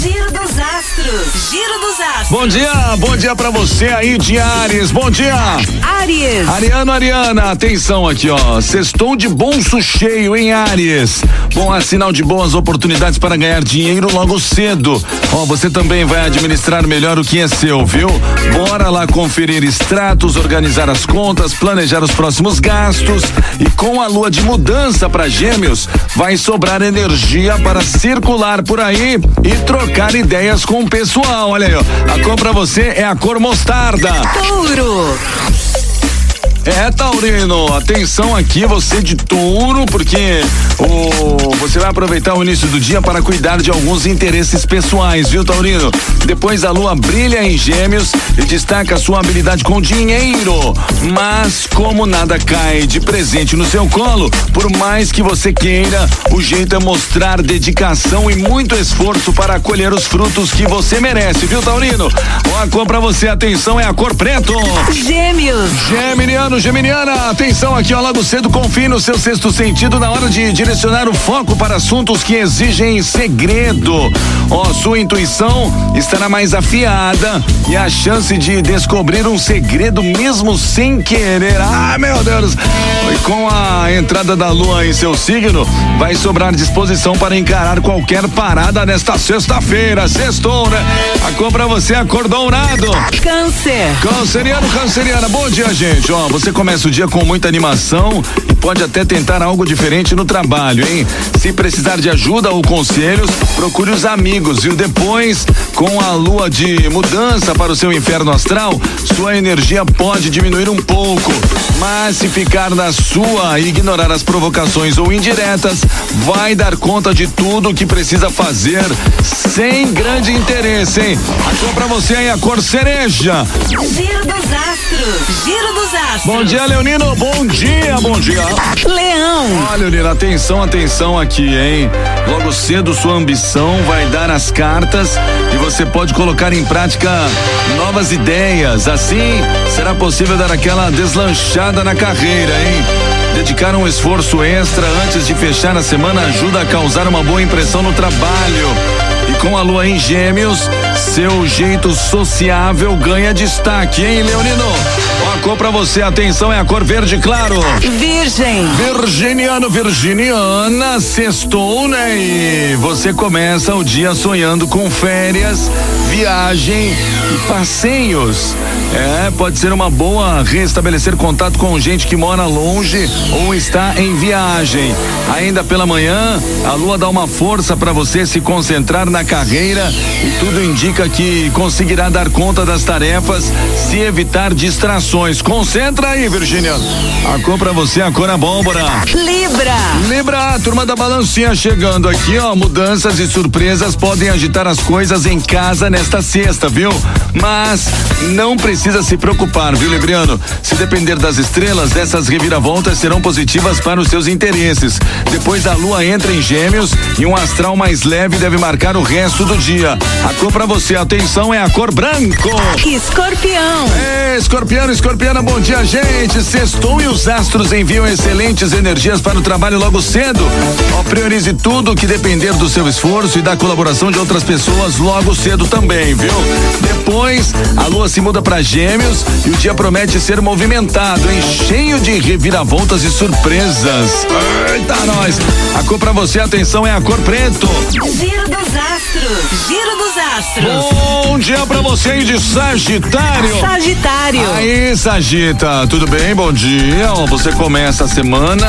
Giro Astros. Giro dos Astros. Bom dia, bom dia pra você aí de Ares. Bom dia. Aries. Ariano, Ariana, atenção aqui, ó. Sextou de bolso cheio em Ares. Bom, é sinal de boas oportunidades para ganhar dinheiro logo cedo. Ó, você também vai administrar melhor o que é seu, viu? Bora lá conferir extratos, organizar as contas, planejar os próximos gastos. E com a lua de mudança para Gêmeos, vai sobrar energia para circular por aí e trocar ideias com o pessoal. Olha aí, ó. A cor pra você é a cor mostarda. Touro. É, Taurino, atenção aqui, você de touro, porque o, você vai aproveitar o início do dia para cuidar de alguns interesses pessoais, viu, Taurino? Depois a lua brilha em gêmeos e destaca sua habilidade com dinheiro. Mas como nada cai de presente no seu colo, por mais que você queira, o jeito é mostrar dedicação e muito esforço para colher os frutos que você merece, viu, Taurino? Ó, a cor pra você, atenção, é a cor preto. Gêmeos. Geminiano, Geminiana, atenção aqui, ó, logo cedo, confie no seu sexto sentido na hora de direcionar o foco para assuntos que exigem segredo. Ó, sua intuição estará mais afiada e a chance de descobrir um segredo mesmo sem querer. Ah, meu Deus! E com a entrada da lua em seu signo, vai sobrar disposição para encarar qualquer parada nesta sexta-feira. Sextou, né? A cor pra você a cor dourado. Câncer. Canceriano, canceriana, bom dia, gente. Ó, você começa o dia com muita animação e pode até tentar algo diferente no trabalho, hein? Se precisar de ajuda ou conselhos, procure os amigos, viu? Depois, com a lua de mudança para o seu inferno astral, sua energia pode diminuir um pouco. Mas se ficar na sua e ignorar as provocações ou indiretas, vai dar conta de tudo o que precisa fazer sem grande interesse, hein? A cor pra você aí, a cor cereja. Giro dos Astros. Giro dos Astros. Bom dia, Leonino. Bom dia, bom dia. Leão. Olha, Leonino, atenção, atenção aqui, hein? Logo cedo sua ambição vai dar as cartas e você pode colocar em prática novas ideias. Assim, será possível dar aquela deslanchada na carreira, hein? Dedicar um esforço extra antes de fechar a semana ajuda a causar uma boa impressão no trabalho. E com a lua em gêmeos, seu jeito sociável ganha destaque, hein, Leonino? Ó, a cor pra você, atenção, é a cor verde claro. Virgem. Virginiano, Virginiana, sextou, né? E você começa o dia sonhando com férias, viagem e passeios. É, pode ser uma boa restabelecer contato com gente que mora longe ou está em viagem. Ainda pela manhã, a lua dá uma força para você se concentrar na carreira e tudo indica que conseguirá dar conta das tarefas se evitar distrações. Concentra aí, Virginiano. A cor pra você, a cor abóbora. Libra. Libra, a turma da balancinha chegando aqui, ó. Mudanças e surpresas podem agitar as coisas em casa nesta sexta, viu? Mas não precisa se preocupar, viu, Libriano? Se depender das estrelas, essas reviravoltas serão positivas para os seus interesses. Depois a lua entra em gêmeos e um astral mais leve deve marcar o resto do dia. A cor pra você, atenção, é a cor branco. Escorpião. É, escorpiano, escorpiana, bom dia, gente. Sextou e os astros enviam excelentes energias para o trabalho logo cedo. Ó, priorize tudo que depender do seu esforço e da colaboração de outras pessoas logo cedo também, viu? Depois, a lua se muda para gêmeos e o dia promete ser movimentado, hein? Cheio de reviravoltas e surpresas. Eita, nós! A cor pra você, atenção, é a cor preto. Giro Astros. Giro dos Astros. Bom dia pra você de Sagitário. Sagitário. Aí, Sagita, tudo bem? Bom dia. Você começa a semana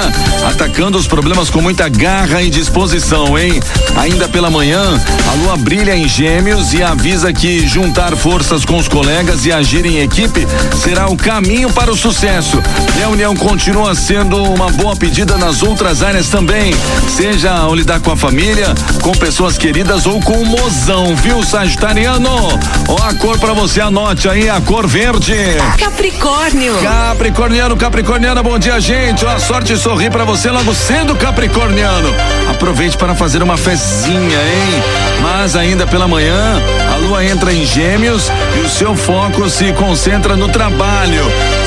atacando os problemas com muita garra e disposição, hein? Ainda pela manhã, a lua brilha em gêmeos e avisa que juntar forças com os colegas e agir em equipe será o caminho para o sucesso. E a união continua sendo uma boa pedida nas outras áreas também, seja ao lidar com a família, com pessoas queridas ou com o mozão, viu, Sagitariano? Ó, a cor pra você, anote aí, a cor verde. Capricórnio. Capricorniano, Capricorniana, bom dia, gente. Ó, a sorte sorri pra você logo sendo Capricorniano. Aproveite para fazer uma fezinha, hein? Mas ainda pela manhã, a lua entra em gêmeos e o seu foco se concentra no trabalho.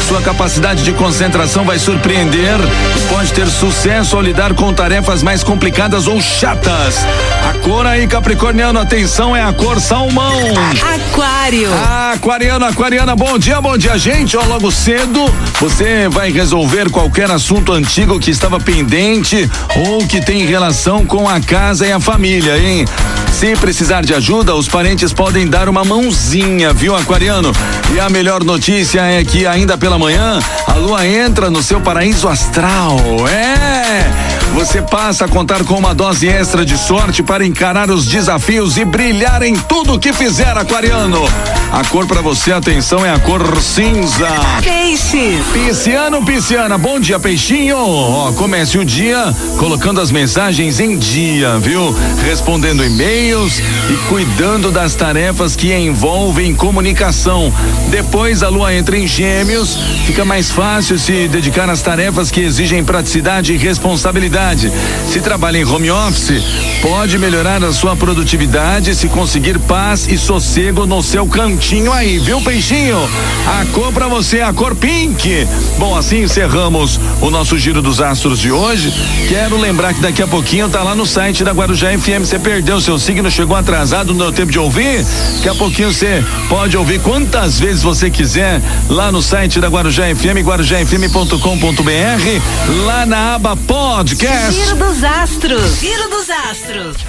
Sua capacidade de concentração vai surpreender e pode ter sucesso ao lidar com tarefas mais complicadas ou chatas. A cor aí, Capricorniano, atenção, é a cor salmão. Aquário. Aquariano, Aquariana, bom dia, bom dia, gente. Ó, logo cedo você vai resolver qualquer assunto antigo que estava pendente ou que tem relação com a casa e a família, hein? Se precisar de ajuda, os parentes podem dar uma mãozinha, viu, Aquariano? E a melhor notícia é que ainda pela manhã a lua entra no seu paraíso astral. É! Você passa a contar com uma dose extra de sorte para encarar os desafios e brilhar em tudo que fizer, Aquariano. A cor para você, atenção, é a cor cinza. Peixes. Pisciano, Pisciana, bom dia, peixinho. Ó, comece o dia colocando as mensagens em dia, viu? Respondendo e-mails e cuidando das tarefas que envolvem comunicação. Depois a lua entra em gêmeos, fica mais fácil se dedicar às tarefas que exigem praticidade e responsabilidade. Se trabalha em home office, pode melhorar a sua produtividade se conseguir paz e sossego no seu cantinho aí, viu, peixinho? A cor pra você é a cor pink. Bom, assim encerramos o nosso giro dos astros de hoje. Quero lembrar que daqui a pouquinho tá lá no site da Guarujá FM. Você perdeu seu signo, chegou atrasado, não deu tempo de ouvir? Daqui a pouquinho você pode ouvir quantas vezes você quiser lá no site da Guarujá FM, guarujafm.com.br, lá na aba podcast. Giro dos astros. Giro dos astros.